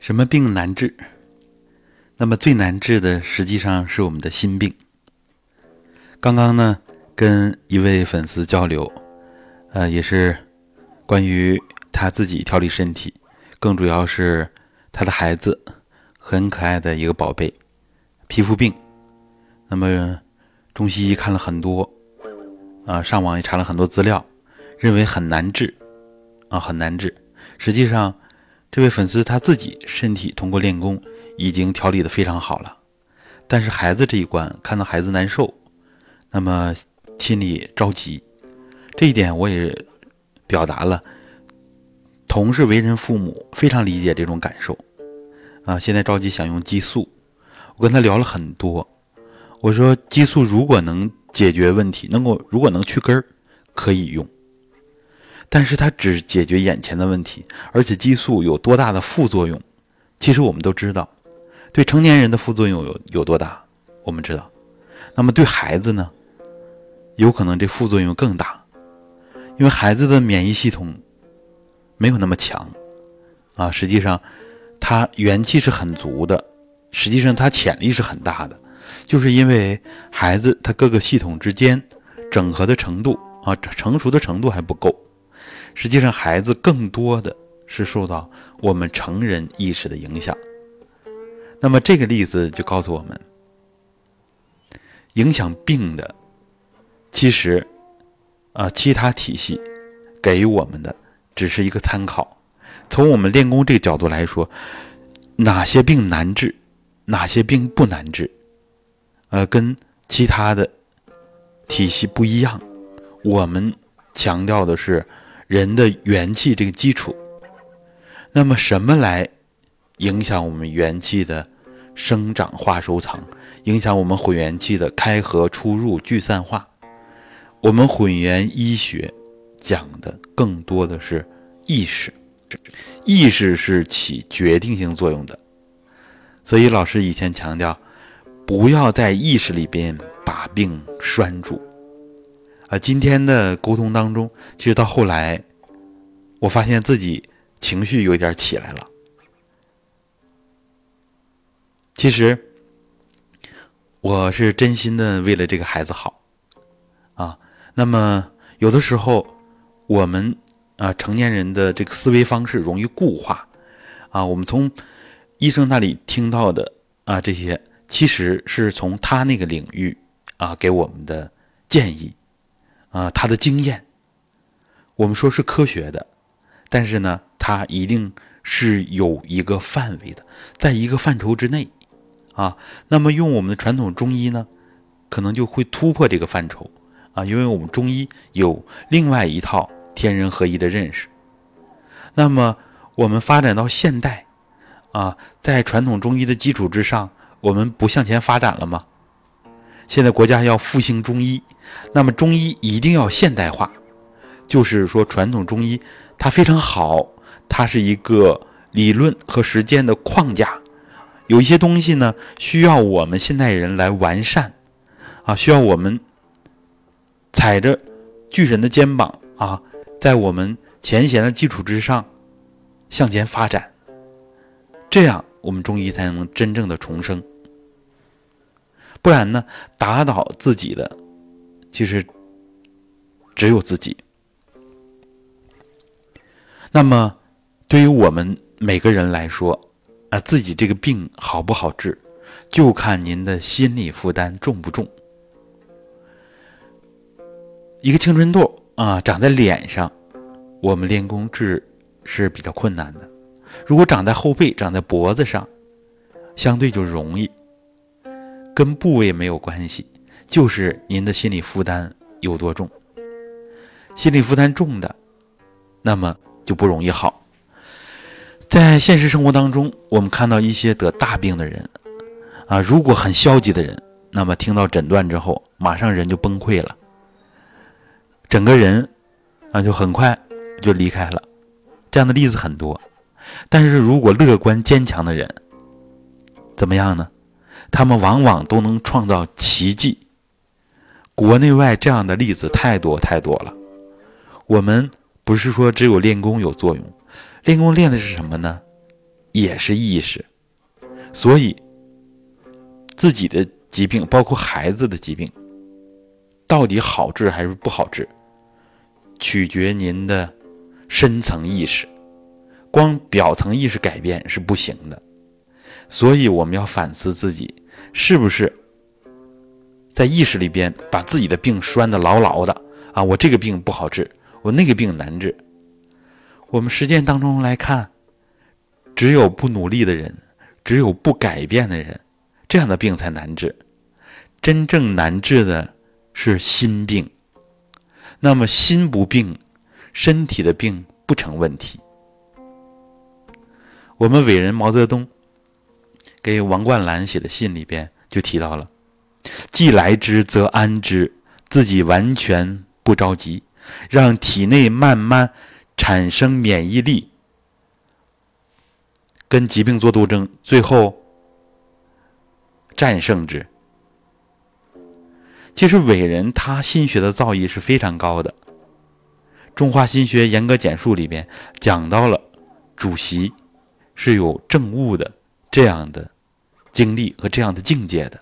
什么病难治？那么最难治的实际上是我们的心病。刚刚呢，跟一位粉丝交流，呃，也是关于他自己调理身体，更主要是他的孩子很可爱的一个宝贝，皮肤病。那么中西医看了很多，啊，上网也查了很多资料，认为很难治，啊，很难治。实际上。这位粉丝他自己身体通过练功已经调理的非常好了，但是孩子这一关看到孩子难受，那么心里着急，这一点我也表达了。同是为人父母，非常理解这种感受啊。现在着急想用激素，我跟他聊了很多，我说激素如果能解决问题，能够如果能去根儿，可以用。但是它只解决眼前的问题，而且激素有多大的副作用，其实我们都知道。对成年人的副作用有有多大，我们知道。那么对孩子呢，有可能这副作用更大，因为孩子的免疫系统没有那么强啊。实际上，他元气是很足的，实际上他潜力是很大的，就是因为孩子他各个系统之间整合的程度啊，成熟的程度还不够。实际上，孩子更多的是受到我们成人意识的影响。那么，这个例子就告诉我们，影响病的，其实，啊，其他体系给予我们的只是一个参考。从我们练功这个角度来说，哪些病难治，哪些病不难治，呃，跟其他的体系不一样。我们强调的是。人的元气这个基础，那么什么来影响我们元气的生长化收藏，影响我们混元气的开合出入聚散化？我们混元医学讲的更多的是意识，意识是起决定性作用的。所以老师以前强调，不要在意识里边把病拴住。啊，今天的沟通当中，其实到后来，我发现自己情绪有点起来了。其实，我是真心的为了这个孩子好，啊，那么有的时候我们啊成年人的这个思维方式容易固化，啊，我们从医生那里听到的啊这些，其实是从他那个领域啊给我们的建议。啊，他的经验，我们说是科学的，但是呢，它一定是有一个范围的，在一个范畴之内，啊，那么用我们的传统中医呢，可能就会突破这个范畴，啊，因为我们中医有另外一套天人合一的认识，那么我们发展到现代，啊，在传统中医的基础之上，我们不向前发展了吗？现在国家要复兴中医，那么中医一定要现代化，就是说传统中医它非常好，它是一个理论和实践的框架，有一些东西呢需要我们现代人来完善，啊，需要我们踩着巨人的肩膀啊，在我们前贤的基础之上向前发展，这样我们中医才能真正的重生。不然呢？打倒自己的，其实只有自己。那么，对于我们每个人来说，啊，自己这个病好不好治，就看您的心理负担重不重。一个青春痘啊，长在脸上，我们练功治是比较困难的；如果长在后背、长在脖子上，相对就容易。跟部位没有关系，就是您的心理负担有多重。心理负担重的，那么就不容易好。在现实生活当中，我们看到一些得大病的人，啊，如果很消极的人，那么听到诊断之后，马上人就崩溃了，整个人啊就很快就离开了。这样的例子很多。但是如果乐观坚强的人，怎么样呢？他们往往都能创造奇迹，国内外这样的例子太多太多了。我们不是说只有练功有作用，练功练的是什么呢？也是意识，所以自己的疾病，包括孩子的疾病，到底好治还是不好治，取决您的深层意识，光表层意识改变是不行的。所以我们要反思自己，是不是在意识里边把自己的病拴得牢牢的啊？我这个病不好治，我那个病难治。我们实践当中来看，只有不努力的人，只有不改变的人，这样的病才难治。真正难治的是心病。那么心不病，身体的病不成问题。我们伟人毛泽东。给王冠兰写的信里边就提到了：既来之则安之，自己完全不着急，让体内慢慢产生免疫力，跟疾病做斗争，最后战胜之。其实伟人他心学的造诣是非常高的，《中华心学严格简述》里边讲到了主席是有政务的。这样的经历和这样的境界的，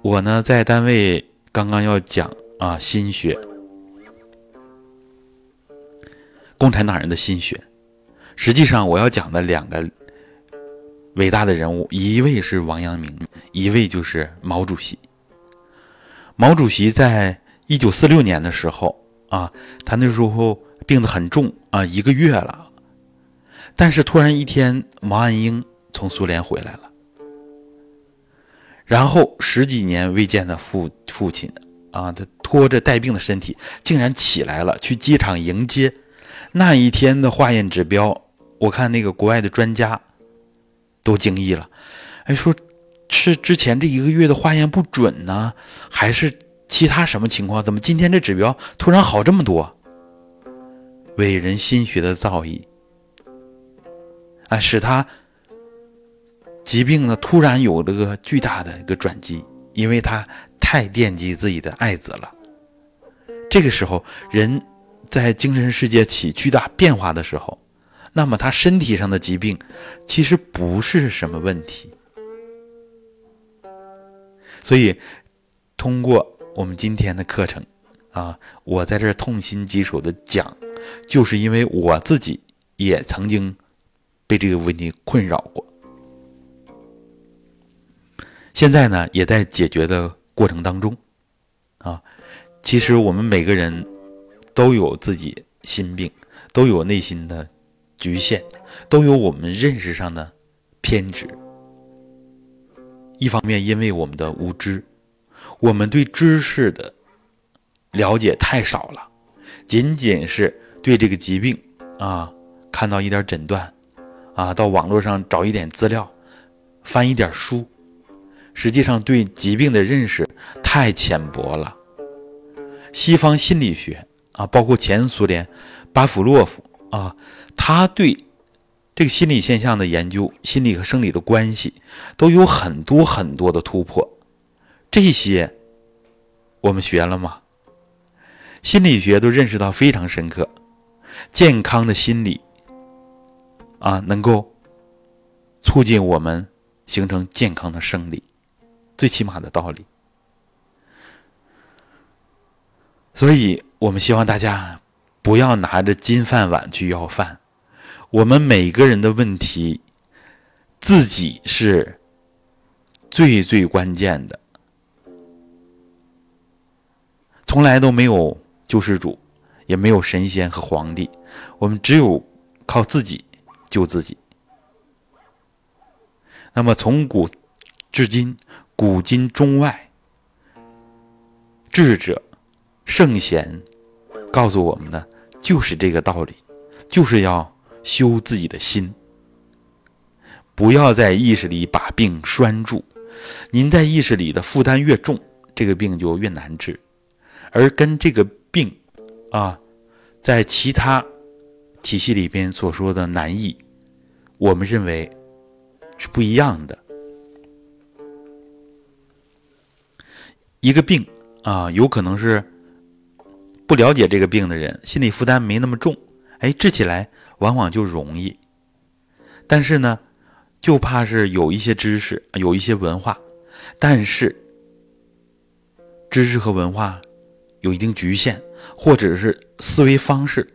我呢在单位刚刚要讲啊心学，共产党人的心学。实际上我要讲的两个伟大的人物，一位是王阳明，一位就是毛主席。毛主席在一九四六年的时候啊，他那时候病得很重啊，一个月了。但是突然一天，毛岸英从苏联回来了，然后十几年未见的父父亲，啊，他拖着带病的身体，竟然起来了，去机场迎接。那一天的化验指标，我看那个国外的专家都惊异了，哎，说是之前这一个月的化验不准呢，还是其他什么情况？怎么今天这指标突然好这么多？伟人心学的造诣。啊，使他疾病呢突然有了个巨大的一个转机，因为他太惦记自己的爱子了。这个时候，人在精神世界起巨大变化的时候，那么他身体上的疾病其实不是什么问题。所以，通过我们今天的课程啊，我在这痛心疾首的讲，就是因为我自己也曾经。被这个问题困扰过，现在呢也在解决的过程当中，啊，其实我们每个人都有自己心病，都有内心的局限，都有我们认识上的偏执。一方面，因为我们的无知，我们对知识的了解太少了，仅仅是对这个疾病啊看到一点诊断。啊，到网络上找一点资料，翻一点书，实际上对疾病的认识太浅薄了。西方心理学啊，包括前苏联巴甫洛夫啊，他对这个心理现象的研究，心理和生理的关系都有很多很多的突破。这些我们学了吗？心理学都认识到非常深刻，健康的心理。啊，能够促进我们形成健康的生理，最起码的道理。所以我们希望大家不要拿着金饭碗去要饭。我们每个人的问题，自己是最最关键的。从来都没有救世主，也没有神仙和皇帝，我们只有靠自己。救自己。那么从古至今，古今中外，智者、圣贤告诉我们的就是这个道理，就是要修自己的心，不要在意识里把病拴住。您在意识里的负担越重，这个病就越难治，而跟这个病啊，在其他。体系里边所说的难易，我们认为是不一样的。一个病啊，有可能是不了解这个病的人，心理负担没那么重，哎，治起来往往就容易。但是呢，就怕是有一些知识，有一些文化，但是知识和文化有一定局限，或者是思维方式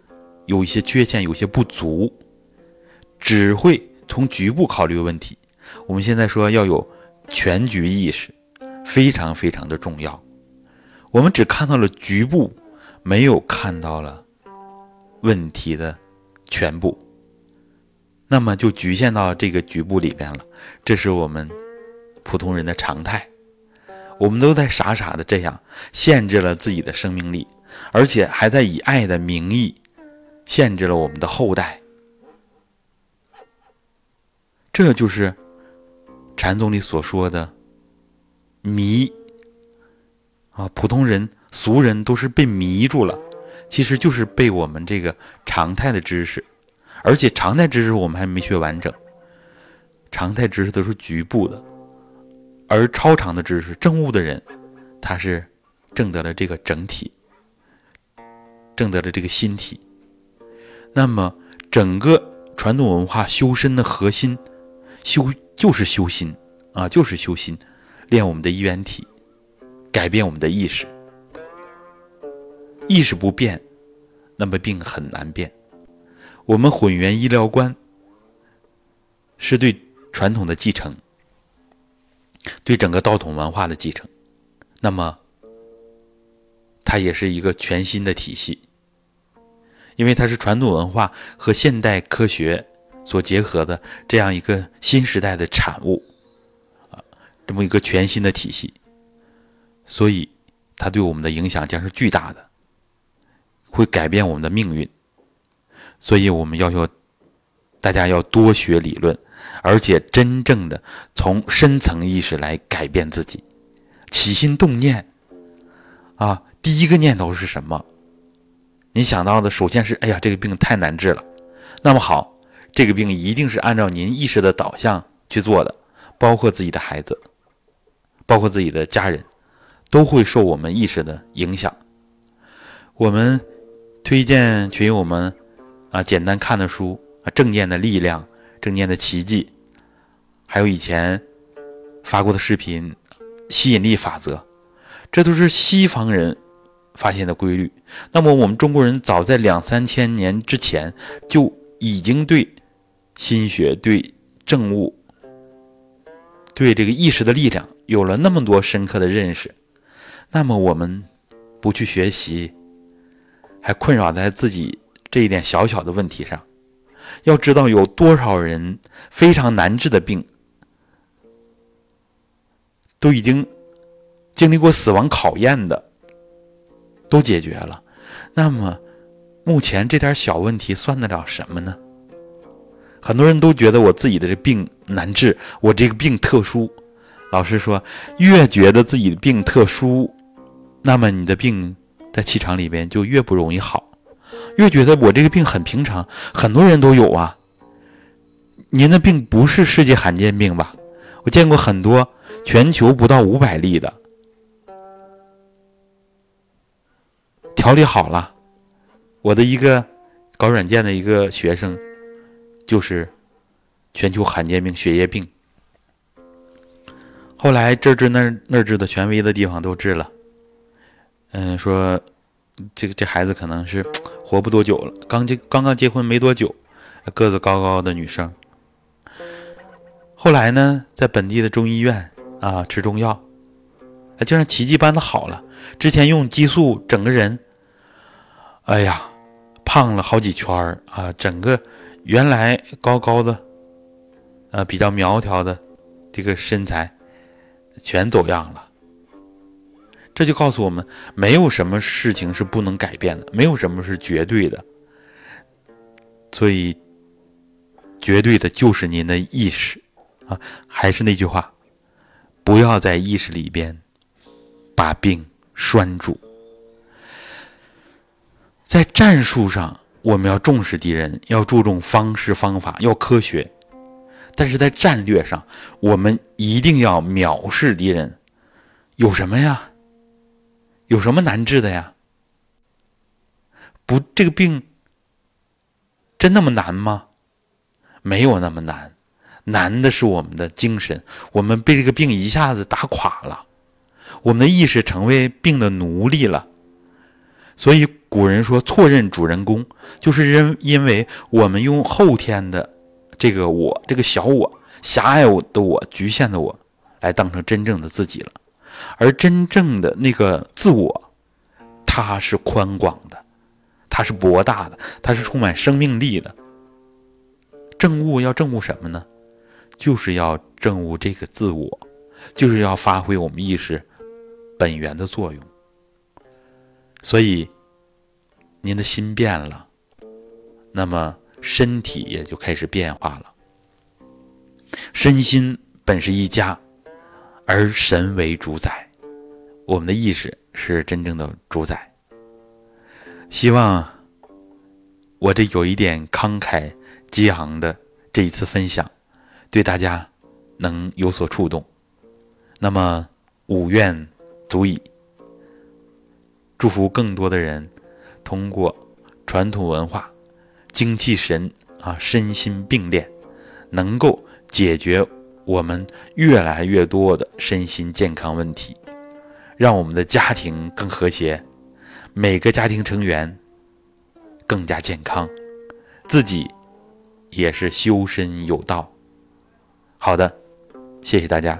有一些缺陷，有些不足，只会从局部考虑问题。我们现在说要有全局意识，非常非常的重要。我们只看到了局部，没有看到了问题的全部。那么就局限到这个局部里边了，这是我们普通人的常态。我们都在傻傻的这样限制了自己的生命力，而且还在以爱的名义限制了我们的后代。这就是禅宗里所说的迷啊，普通人、俗人都是被迷住了，其实就是被我们这个常态的知识。而且常态知识我们还没学完整，常态知识都是局部的，而超常的知识，证悟的人，他是证得了这个整体，证得了这个心体。那么，整个传统文化修身的核心，修就是修心啊，就是修心，练我们的一元体，改变我们的意识。意识不变，那么病很难变。我们混元医疗观是对传统的继承，对整个道统文化的继承，那么它也是一个全新的体系，因为它是传统文化和现代科学所结合的这样一个新时代的产物啊，这么一个全新的体系，所以它对我们的影响将是巨大的，会改变我们的命运。所以我们要求大家要多学理论，而且真正的从深层意识来改变自己。起心动念啊，第一个念头是什么？你想到的首先是：哎呀，这个病太难治了。那么好，这个病一定是按照您意识的导向去做的，包括自己的孩子，包括自己的家人，都会受我们意识的影响。我们推荐群友们。啊，简单看的书啊，正念的力量，正念的奇迹，还有以前发过的视频，吸引力法则，这都是西方人发现的规律。那么我们中国人早在两三千年之前就已经对心学、对正悟、对这个意识的力量有了那么多深刻的认识。那么我们不去学习，还困扰在自己。这一点小小的问题上，要知道有多少人非常难治的病，都已经经历过死亡考验的，都解决了。那么，目前这点小问题算得了什么呢？很多人都觉得我自己的这病难治，我这个病特殊。老师说，越觉得自己的病特殊，那么你的病在气场里边就越不容易好。越觉得我这个病很平常，很多人都有啊。您的病不是世界罕见病吧？我见过很多，全球不到五百例的，调理好了。我的一个搞软件的一个学生，就是全球罕见病血液病，后来这治那那治的权威的地方都治了。嗯，说这个这孩子可能是。活不多久了，刚结刚刚结婚没多久，个子高高的女生。后来呢，在本地的中医院啊吃中药，竟然奇迹般的好了。之前用激素，整个人，哎呀，胖了好几圈儿啊，整个原来高高的，呃比较苗条的这个身材，全走样了。这就告诉我们，没有什么事情是不能改变的，没有什么是绝对的。所以，绝对的就是您的意识啊！还是那句话，不要在意识里边把病拴住。在战术上，我们要重视敌人，要注重方式方法，要科学；但是在战略上，我们一定要藐视敌人。有什么呀？有什么难治的呀？不，这个病真那么难吗？没有那么难，难的是我们的精神，我们被这个病一下子打垮了，我们的意识成为病的奴隶了。所以古人说错认主人公，就是因因为我们用后天的这个我，这个小我、狭隘的我、局限的我，来当成真正的自己了。而真正的那个自我，它是宽广的，它是博大的，它是充满生命力的。证悟要证悟什么呢？就是要证悟这个自我，就是要发挥我们意识本源的作用。所以，您的心变了，那么身体也就开始变化了。身心本是一家，而神为主宰，我们的意识是真正的主宰。希望我这有一点慷慨激昂的这一次分享，对大家能有所触动。那么，五愿足矣。祝福更多的人通过传统文化、精气神啊，身心并练，能够解决我们越来越多的身心健康问题，让我们的家庭更和谐，每个家庭成员更加健康，自己也是修身有道。好的，谢谢大家。